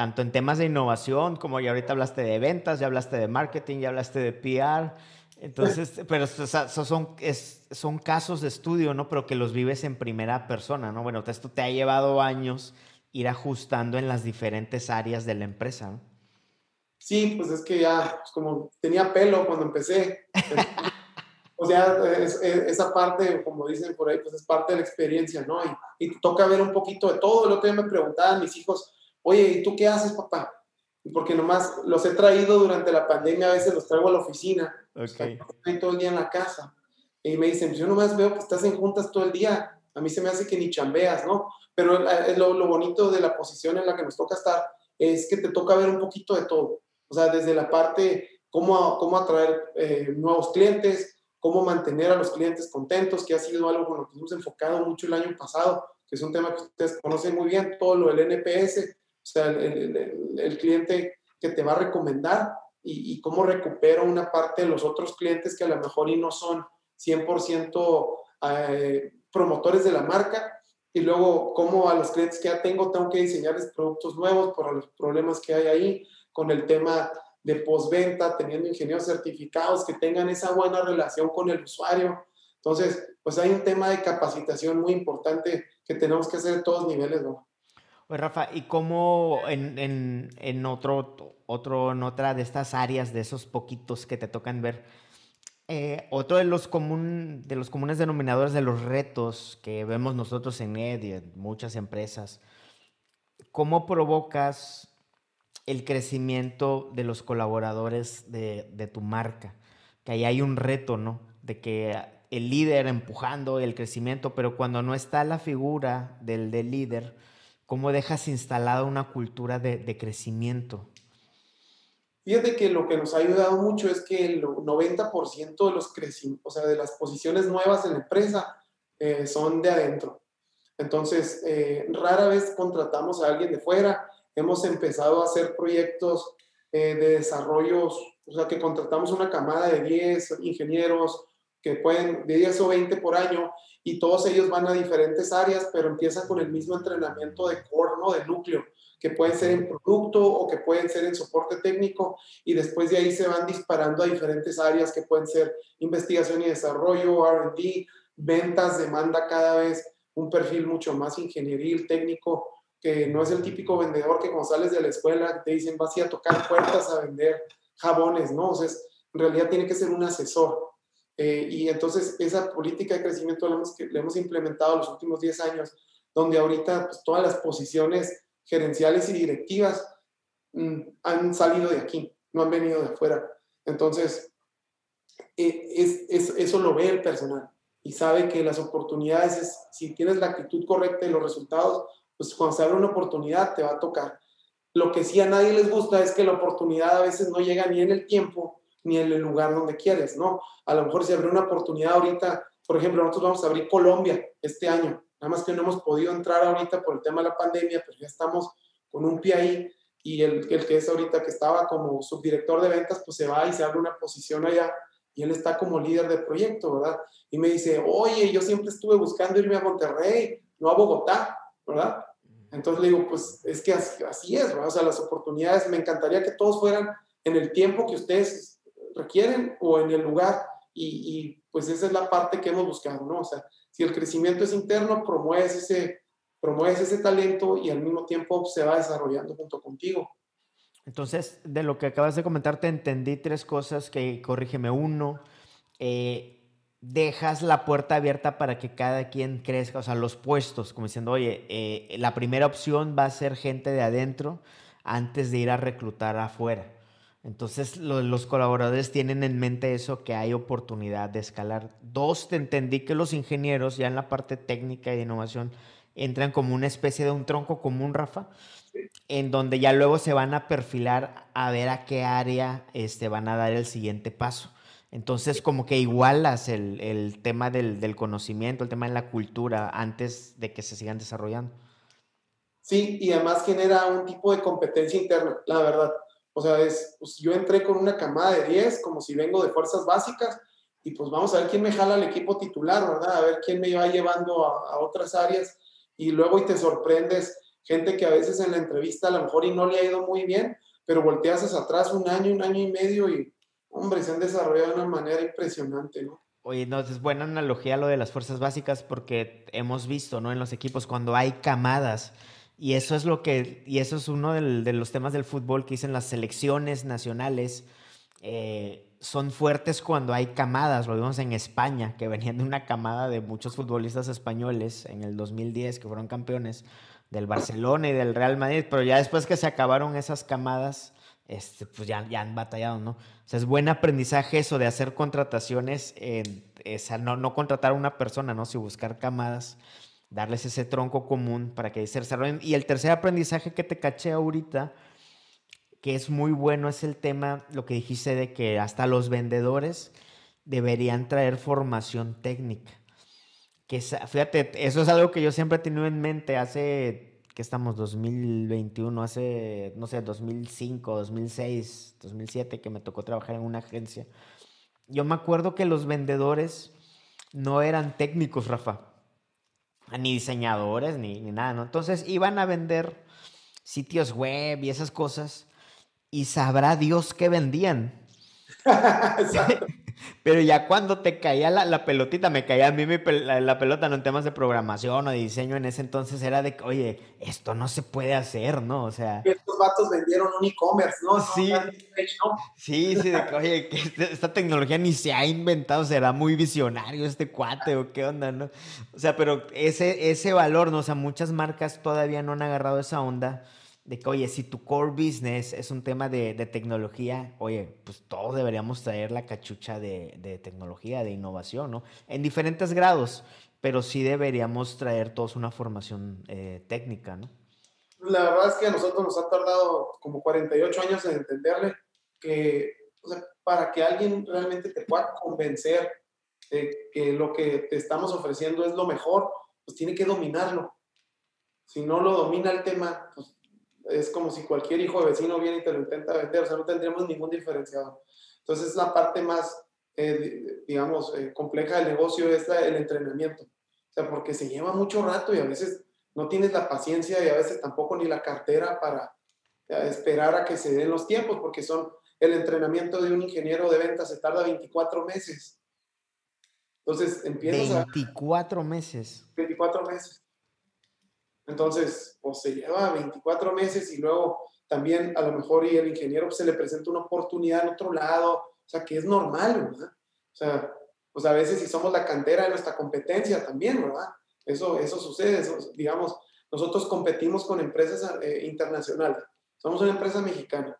tanto en temas de innovación, como ya ahorita hablaste de ventas, ya hablaste de marketing, ya hablaste de PR. Entonces, pero son, es, son casos de estudio, ¿no? Pero que los vives en primera persona, ¿no? Bueno, esto te ha llevado años ir ajustando en las diferentes áreas de la empresa. ¿no? Sí, pues es que ya, pues como tenía pelo cuando empecé. o sea, esa parte, como dicen por ahí, pues es parte de la experiencia, ¿no? Y, y toca ver un poquito de todo. El otro día me preguntaban mis hijos, oye, ¿y tú qué haces, papá? Porque nomás los he traído durante la pandemia, a veces los traigo a la oficina. Okay. todo el día en la casa. Y me dicen, pues yo nomás veo que estás en juntas todo el día. A mí se me hace que ni chambeas, ¿no? Pero es lo, lo bonito de la posición en la que nos toca estar es que te toca ver un poquito de todo. O sea, desde la parte cómo, cómo atraer eh, nuevos clientes, cómo mantener a los clientes contentos, que ha sido algo con lo que hemos enfocado mucho el año pasado, que es un tema que ustedes conocen muy bien, todo lo del NPS, sea, el, el, el cliente que te va a recomendar y, y, cómo recupero una parte de los otros clientes que a lo mejor y no son 100% eh, promotores de la marca, y luego cómo a los clientes que ya tengo tengo que diseñarles productos nuevos por los problemas que hay ahí, con el tema de postventa, teniendo ingenieros certificados que tengan esa buena relación con el usuario. Entonces, pues hay un tema de capacitación muy importante que tenemos que hacer en todos niveles, ¿no? Pues Rafa, ¿y cómo en, en, en, otro, otro, otra de estas áreas, de esos poquitos que te tocan ver, eh, otro de los, común, de los comunes denominadores de los retos que vemos nosotros en ED y en muchas empresas, ¿cómo provocas el crecimiento de los colaboradores de, de, tu marca? Que ahí hay un reto, ¿no? De que el líder empujando el crecimiento, pero cuando no está la figura del, del líder, ¿cómo dejas instalada una cultura de, de crecimiento? Fíjate que lo que nos ha ayudado mucho es que el 90% de los o sea, de las posiciones nuevas en la empresa eh, son de adentro. Entonces, eh, rara vez contratamos a alguien de fuera. Hemos empezado a hacer proyectos eh, de desarrollos, o sea, que contratamos una camada de 10 ingenieros que pueden, de 10 o 20 por año, y todos ellos van a diferentes áreas, pero empiezan con el mismo entrenamiento de core, ¿no? De núcleo que pueden ser en producto o que pueden ser en soporte técnico y después de ahí se van disparando a diferentes áreas que pueden ser investigación y desarrollo, RD, ventas, demanda cada vez un perfil mucho más ingenieril, técnico, que no es el típico vendedor que cuando sales de la escuela te dicen vas a, a tocar puertas a vender jabones, ¿no? O sea, en realidad tiene que ser un asesor. Eh, y entonces esa política de crecimiento la hemos, la hemos implementado los últimos 10 años, donde ahorita pues, todas las posiciones gerenciales y directivas mm, han salido de aquí, no han venido de afuera. Entonces, e, es, eso lo ve el personal y sabe que las oportunidades, si tienes la actitud correcta y los resultados, pues cuando se abre una oportunidad te va a tocar. Lo que sí a nadie les gusta es que la oportunidad a veces no llega ni en el tiempo ni en el lugar donde quieres, ¿no? A lo mejor si abre una oportunidad ahorita, por ejemplo, nosotros vamos a abrir Colombia este año Nada más que no hemos podido entrar ahorita por el tema de la pandemia, pero ya estamos con un pie ahí y el, el que es ahorita que estaba como subdirector de ventas, pues se va y se abre una posición allá y él está como líder de proyecto, ¿verdad? Y me dice, oye, yo siempre estuve buscando irme a Monterrey, no a Bogotá, ¿verdad? Entonces le digo, pues es que así, es, ¿verdad? O sea, las oportunidades, me encantaría que todos fueran en el tiempo que ustedes requieren o en el lugar y, pues esa es la parte que hemos buscado, ¿no? O sea, si el crecimiento es interno, promueves ese, promueves ese talento y al mismo tiempo se va desarrollando junto contigo. Entonces, de lo que acabas de comentar, te entendí tres cosas que, corrígeme, uno, eh, dejas la puerta abierta para que cada quien crezca, o sea, los puestos, como diciendo, oye, eh, la primera opción va a ser gente de adentro antes de ir a reclutar afuera. Entonces los colaboradores tienen en mente eso, que hay oportunidad de escalar. Dos, te entendí que los ingenieros ya en la parte técnica y de innovación entran como una especie de un tronco común, Rafa, en donde ya luego se van a perfilar a ver a qué área este, van a dar el siguiente paso. Entonces, como que igualas el, el tema del, del, conocimiento, el tema de la cultura, antes de que se sigan desarrollando. Sí, y además genera un tipo de competencia interna, la verdad. O sea, es, pues yo entré con una camada de 10, como si vengo de fuerzas básicas, y pues vamos a ver quién me jala al equipo titular, ¿verdad? A ver quién me va llevando a, a otras áreas, y luego y te sorprendes, gente que a veces en la entrevista a lo mejor y no le ha ido muy bien, pero volteas hacia atrás un año, un año y medio, y hombre, se han desarrollado de una manera impresionante, ¿no? Oye, no, es buena analogía lo de las fuerzas básicas porque hemos visto, ¿no? En los equipos cuando hay camadas y eso es lo que, y eso es uno de los temas del fútbol que dicen las selecciones nacionales. Eh, son fuertes cuando hay camadas, lo vimos en España, que venían de una camada de muchos futbolistas españoles en el 2010 que fueron campeones del Barcelona y del Real Madrid, pero ya después que se acabaron esas camadas, este, pues ya, ya han batallado, ¿no? O sea, es buen aprendizaje eso de hacer contrataciones, no, no contratar a una persona, ¿no? Si buscar camadas darles ese tronco común para que se desarrollen. Y el tercer aprendizaje que te caché ahorita, que es muy bueno, es el tema, lo que dijiste de que hasta los vendedores deberían traer formación técnica. Que fíjate, eso es algo que yo siempre he tenido en mente hace, que estamos, 2021, hace, no sé, 2005, 2006, 2007, que me tocó trabajar en una agencia. Yo me acuerdo que los vendedores no eran técnicos, Rafa ni diseñadores, ni, ni nada, ¿no? Entonces iban a vender sitios web y esas cosas y sabrá Dios qué vendían. Pero ya cuando te caía la, pelotita, me caía a mí la, pelota no en temas de programación o de diseño en ese entonces era de, oye, esto no se puede hacer, ¿no? O sea... Estos vatos vendieron un e-commerce, ¿no? Sí, sí, sí, de que, oye, que este, esta tecnología ni se ha inventado, será muy visionario este cuate o qué onda, ¿no? O sea, pero ese, ese valor, ¿no? O sea, muchas marcas todavía no han agarrado esa onda de que, oye, si tu core business es un tema de, tecnología, oye, pues todos deberíamos traer la cachucha de, tecnología, de innovación, ¿no? En diferentes grados, pero sí deberíamos traer todos una formación eh, técnica, ¿no? La verdad es que a nosotros nos ha tardado como 48 años en entenderle que, o sea, para que alguien realmente te pueda convencer de que lo que te estamos ofreciendo es lo mejor, pues tiene que dominarlo. Si no lo domina el tema, pues es como si cualquier hijo de vecino viene y te lo intenta vender, o sea, no tendríamos ningún diferenciador. Entonces, es la parte más, eh, digamos, eh, compleja del negocio, es el entrenamiento. O sea, porque se lleva mucho rato y a veces no tienes la paciencia y a veces tampoco ni la cartera para eh, esperar a que se den los tiempos, porque son el entrenamiento de un ingeniero de ventas se tarda 24 meses. Entonces empiezas 24 meses. 24 meses. Entonces, pues se lleva 24 meses y luego también a lo mejor y el ingeniero pues, se le presenta una oportunidad en otro lado, o sea, que es normal, ¿verdad? O sea, pues a veces si somos la cantera de nuestra competencia también, ¿verdad? Eso, eso sucede, digamos, nosotros competimos con empresas eh, internacionales, somos una empresa mexicana,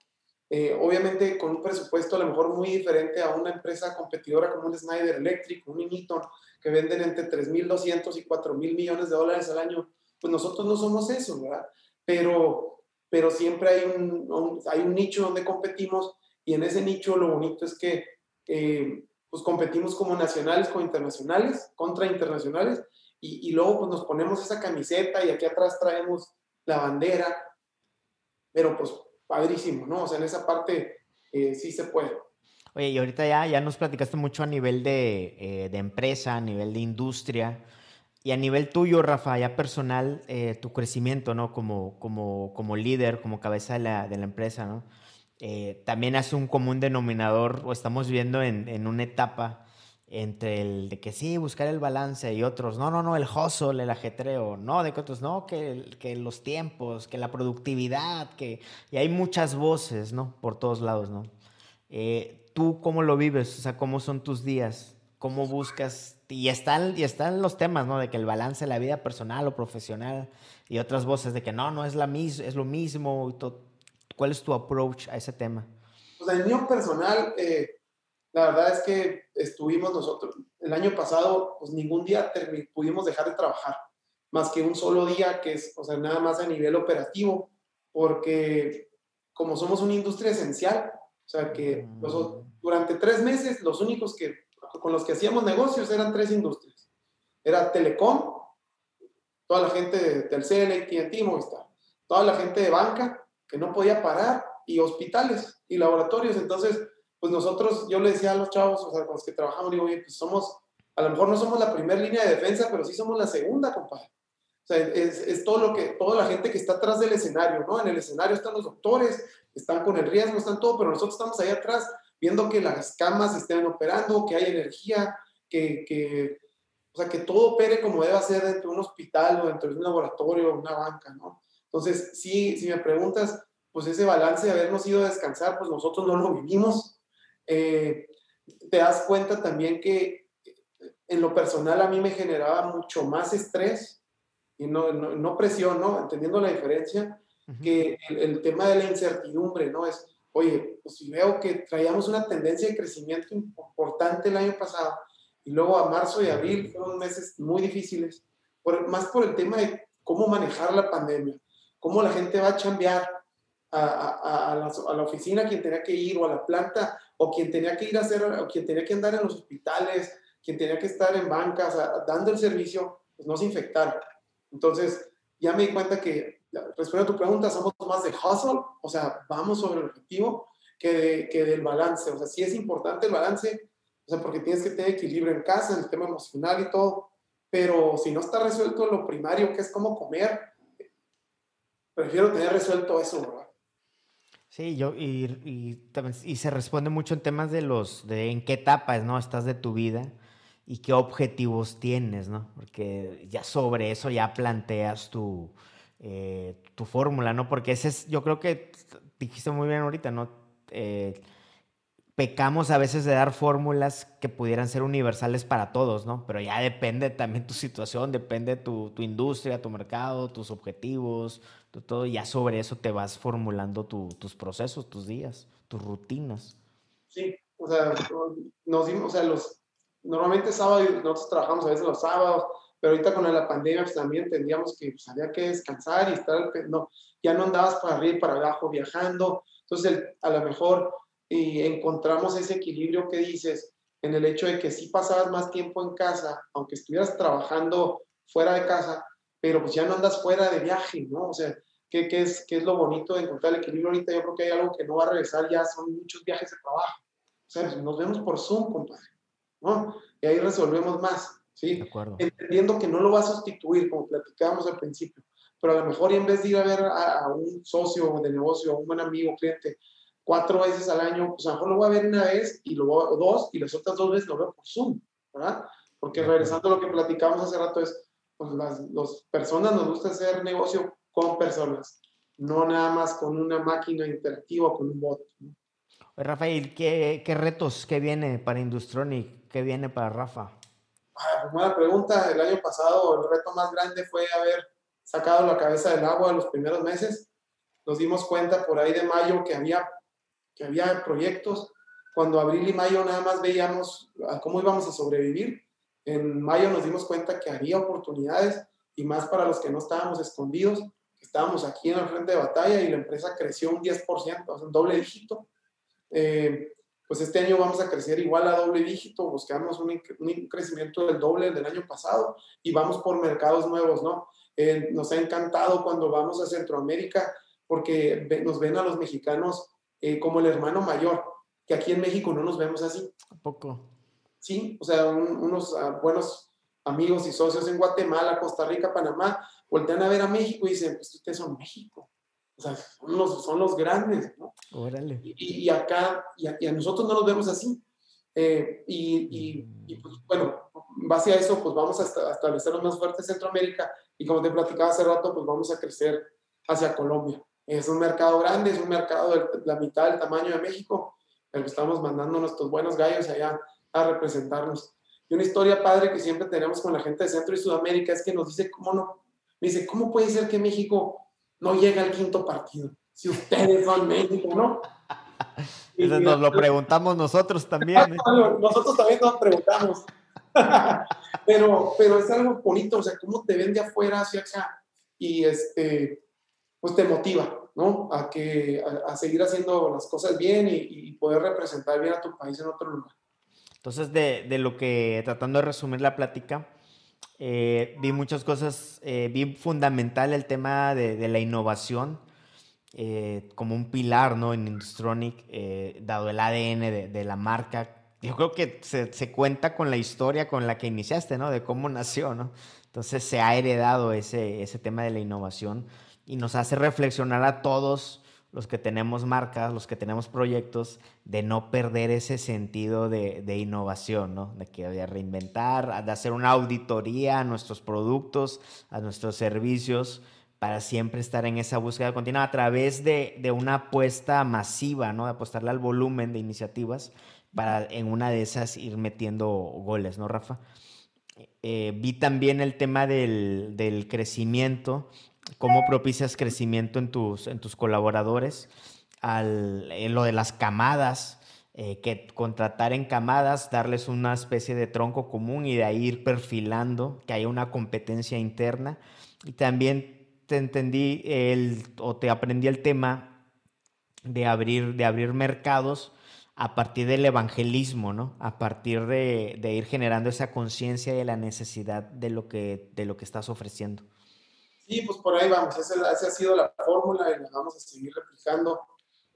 eh, obviamente con un presupuesto a lo mejor muy diferente a una empresa competidora como un Snyder Electric, un Initon, que venden entre 3.200 y 4.000 millones de dólares al año pues nosotros no somos eso, ¿verdad? Pero, pero siempre hay un, hay un nicho donde competimos y en ese nicho lo bonito es que eh, pues competimos como nacionales con internacionales, contra internacionales, y, y, luego pues nos ponemos esa camiseta y aquí atrás traemos la bandera, pero pues padrísimo, ¿no? O sea, en esa parte eh, sí se puede. Oye, y ahorita ya, ya nos platicaste mucho a nivel de, eh, de empresa, a nivel de industria. Y a nivel tuyo, Rafa, ya personal, eh, tu crecimiento, ¿no? Como, como, como líder, como cabeza de la, de la empresa, ¿no? Eh, también hace un común denominador, o estamos viendo en, en, una etapa entre el de que sí, buscar el balance y otros, no, no, no, el hustle, el ajetreo, no, de que otros, no, que, que los tiempos, que la productividad, que... Y hay muchas voces, ¿no? Por todos lados, ¿no? Eh, ¿Tú cómo lo vives? O sea, ¿cómo son tus días? ¿Cómo buscas y están, y están los temas, ¿no? De que el balance de la vida personal o profesional y otras voces de que no, no es, la mis es lo mismo. ¿Cuál es tu approach a ese tema? Pues en mío personal, eh, la verdad es que estuvimos nosotros, el año pasado, pues ningún día pudimos dejar de trabajar, más que un solo día, que es, o sea, nada más a nivel operativo, porque como somos una industria esencial, o sea, que durante tres meses los únicos que, con los que hacíamos negocios eran tres industrias. Era Telecom, toda la gente de Telcel, AT&T, Movistar, toda la gente de banca, que no podía parar, y hospitales y laboratorios. Entonces, pues nosotros, yo le decía a los chavos, o sea, con los que trabajamos, digo, pues somos, a lo mejor no somos la primera línea de defensa, pero sí somos la segunda, compadre. O sea, es, es, todo lo que, toda la gente que está atrás del escenario, ¿no? En el escenario están los doctores, están con el riesgo, están todo, pero nosotros estamos ahí atrás viendo que las camas estén operando, que hay energía, que, que, o sea, que todo opere como debe ser dentro de un hospital o dentro de un laboratorio o una banca, ¿no? Entonces, sí, si me preguntas, pues ese balance de habernos ido a descansar, pues nosotros no lo vivimos. Eh, te das cuenta también que en lo personal a mí me generaba mucho más estrés y no, no, presión, ¿no? Entendiendo la diferencia, que el, tema de la incertidumbre, ¿no? Es, oye, pues si veo que traíamos una tendencia de crecimiento importante el año pasado y luego a marzo y abril fueron meses muy difíciles, por, más por el tema de cómo manejar la pandemia, cómo la gente va a cambiar a, a, a, la, a, la, oficina quien tenía que ir o a la planta o quien tenía que ir a hacer, o quien tenía que andar en los hospitales, quien tenía que estar en bancas dando el servicio, pues no se infectaron. Entonces, ya me di cuenta que, respondiendo a tu pregunta, somos más de hustle, o sea, vamos sobre el objetivo, que, de, que del balance. O sea, sí es importante el balance, o sea, porque tienes que tener equilibrio en casa, en el tema emocional y todo, pero si no está resuelto lo primario, que es cómo comer, prefiero tener resuelto eso, ¿verdad? Sí, yo, y, y, se responde mucho en temas de los, de en qué etapas, ¿no? Estás de tu vida y qué objetivos tienes, ¿no? Porque ya sobre eso ya planteas tu, eh, tu fórmula, ¿no? Porque ese es, yo creo que dijiste muy bien ahorita, ¿no? Eh, pecamos a veces de dar fórmulas que pudieran ser universales para todos, ¿no? Pero ya depende también tu situación, depende tu, tu industria, tu mercado, tus objetivos, todo, ya sobre eso te vas formulando tus procesos, tus días, tus rutinas. Sí, o sea, nos dimos, o sea, los, normalmente sábado, nosotros trabajamos a veces los sábados, pero ahorita con la pandemia pues, también entendíamos que pues, había que descansar y estar, no, ya no andabas para arriba y para abajo viajando, entonces a lo mejor y encontramos ese equilibrio que dices en el hecho de que sí pasabas más tiempo en casa, aunque estuvieras trabajando fuera de casa, pero pues ya no andas fuera de viaje, ¿no? O sea, ¿qué, qué es, qué es lo bonito de encontrar el equilibrio ahorita? Yo creo que hay algo que no va a regresar, ya son muchos viajes de trabajo. O sea, nos vemos por Zoom, compadre, ¿no? Y ahí resolvemos más, ¿sí? De acuerdo. Entendiendo que no lo va a sustituir, como platicábamos al principio, pero a lo mejor y en vez de ir a ver a, un socio de negocio, a un buen amigo, cliente, cuatro veces al año, pues a lo mejor lo voy a ver una vez y luego dos, y las otras dos veces lo veo por Zoom, ¿verdad? Porque regresando a lo que platicamos hace rato es, pues las personas nos gusta hacer negocio con personas, no nada más con una máquina interactiva, con un bot. Rafael, ¿qué, ¿qué, retos, qué viene para Industronic? ¿Qué viene para Rafa? Ah, buena pregunta. El año pasado el reto más grande fue haber sacado la cabeza del agua los primeros meses. Nos dimos cuenta por ahí de mayo que había, que había proyectos. Cuando abril y mayo nada más veíamos cómo íbamos a sobrevivir en mayo nos dimos cuenta que había oportunidades y más para los que no estábamos escondidos, estábamos aquí en el frente de batalla y la empresa creció un 10%, o un doble dígito. Eh, pues este año vamos a crecer igual a doble dígito, buscamos un, un crecimiento del doble del año pasado y vamos por mercados nuevos, ¿no? Eh, nos ha encantado cuando vamos a Centroamérica porque nos ven a los mexicanos eh, como el hermano mayor, que aquí en México no nos vemos así. ¿A poco? sí, o sea, unos uh, buenos amigos y socios en Guatemala, Costa Rica, Panamá, voltean a ver a México y dicen, pues ustedes son México. O sea, son los, son los grandes, ¿no? Órale. Y, y acá, y a, y a, nosotros no nos vemos así. Eh, y, y, pues bueno, base a eso, pues vamos a, a establecernos más fuertes en Centroamérica y como te platicaba hace rato, pues vamos a crecer hacia Colombia. Es un mercado grande, es un mercado de la mitad del tamaño de México, pero estamos mandando nuestros buenos gallos allá a representarnos. Y una historia padre que siempre tenemos con la gente de Centro y Sudamérica es que nos dice, ¿cómo no? Me dice, ¿cómo puede ser que México no llegue al quinto partido? Si ustedes son México, ¿no? Nos lo preguntamos nosotros también. ¿eh? nosotros también nos preguntamos. pero, pero es algo bonito, o sea, cómo te ven de afuera hacia acá y este, pues te motiva, ¿no? A, que, a, seguir haciendo las cosas bien y, poder representar bien a tu país en otro lugar. Entonces, de, de lo que, tratando de resumir la plática, eh, vi muchas cosas, eh, vi fundamental el tema de, de la innovación eh, como un pilar ¿no? en Industronic, dado el ADN de, de, la marca. Yo creo que se, se, cuenta con la historia con la que iniciaste, ¿no? De cómo nació, ¿no? Entonces se ha heredado ese, ese tema de la innovación y nos hace reflexionar a todos los que tenemos marcas, los que tenemos proyectos, de no perder ese sentido de, de innovación, ¿no? De que de reinventar, de hacer una auditoría a nuestros productos, a nuestros servicios, para siempre estar en esa búsqueda continua a través de, de una apuesta masiva, ¿no? De apostarle al volumen de iniciativas para en una de esas ir metiendo goles, ¿no, Rafa? Eh, vi también el tema del, del, crecimiento, cómo propicias crecimiento en tus, en tus colaboradores, al, en lo de las camadas, eh, que contratar en camadas, darles una especie de tronco común y de ahí ir perfilando, que haya una competencia interna. Y también te entendí el, o te aprendí el tema de abrir, de abrir mercados a partir del evangelismo, ¿no? A partir de, de ir generando esa conciencia de la necesidad de lo, que, de lo que estás ofreciendo. Sí, pues por ahí vamos, esa, esa ha sido la fórmula y la vamos a seguir replicando.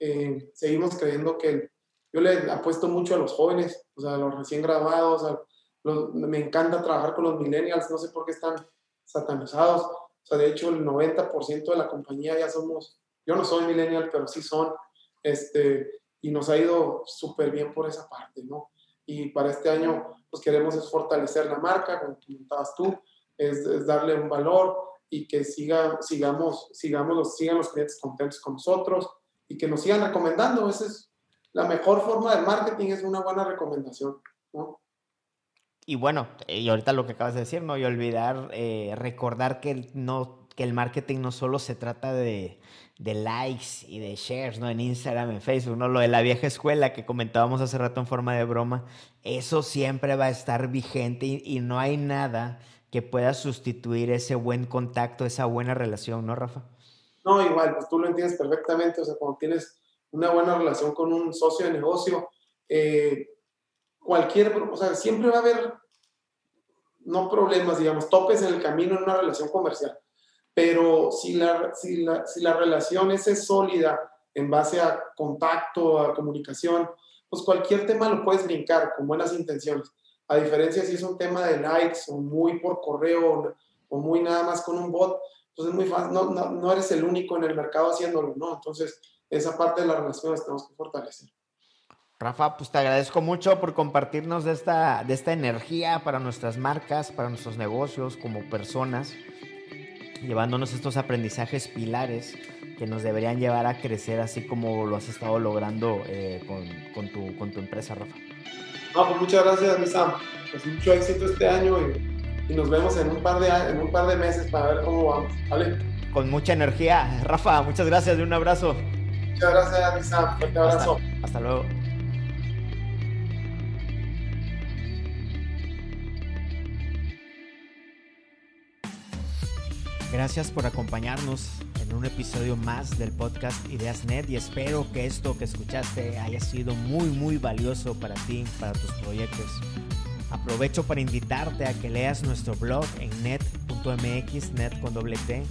Eh, seguimos creyendo que yo le apuesto mucho a los jóvenes, o sea, a los recién graduados, me encanta trabajar con los millennials, no sé por qué están satanizados, o sea, de hecho el 90% de la compañía ya somos, yo no soy millennial, pero sí son, este, y nos ha ido súper bien por esa parte, ¿no? Y para este año, pues queremos es fortalecer la marca, como comentabas tú, es, darle un valor y que siga, sigamos, sigamos los, sigan los clientes contentos con nosotros y que nos sigan recomendando. Esa es la mejor forma de marketing, es una buena recomendación, ¿no? Y bueno, y ahorita lo que acabas de decir, ¿no? Y olvidar, eh, recordar que, no, que el marketing no solo se trata de, de likes y de shares, ¿no? En Instagram, en Facebook, ¿no? Lo de la vieja escuela que comentábamos hace rato en forma de broma, eso siempre va a estar vigente y, no hay nada que pueda sustituir ese buen contacto, esa buena relación, ¿no, Rafa? No, igual, pues tú lo entiendes perfectamente, o sea, cuando tienes una buena relación con un socio de negocio, eh, cualquier, o sea, siempre va a haber, no problemas, digamos, topes en el camino en una relación comercial pero si la, si la, si la relación es sólida en base a contacto, a comunicación, pues cualquier tema lo puedes brincar con buenas intenciones. A diferencia si es un tema de likes o muy por correo o muy nada más con un bot, pues es muy fácil, no, no, no eres el único en el mercado haciéndolo, ¿no? Entonces, esa parte de las relaciones tenemos que fortalecer. Rafa, pues te agradezco mucho por compartirnos de esta, de esta energía para nuestras marcas, para nuestros negocios, como personas llevándonos estos aprendizajes pilares que nos deberían llevar a crecer así como lo has estado logrando eh, con, con, tu, con, tu, empresa, Rafa. No, pues muchas gracias, mi Sam. Pues mucho éxito este año y, y, nos vemos en un, par de, en un par de meses para ver cómo vamos, ¿vale? Con mucha energía. Rafa, muchas gracias y un abrazo. Muchas gracias, mi Sam. Fuerte abrazo. hasta, hasta luego. Gracias por acompañarnos en un episodio más del podcast IdeasNet y espero que esto que escuchaste haya sido muy muy valioso para ti, para tus proyectos. Aprovecho para invitarte a que leas nuestro blog en net.mx, net con doble T.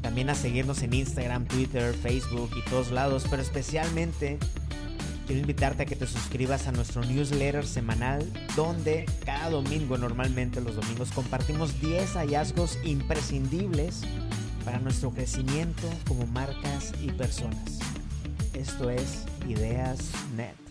También a seguirnos en Instagram, Twitter, Facebook y todos lados, pero especialmente quiero invitarte a que te suscribas a nuestro newsletter semanal donde cada domingo, normalmente los domingos, compartimos 10 hallazgos imprescindibles para nuestro crecimiento como marcas y personas. Esto es Ideas Net.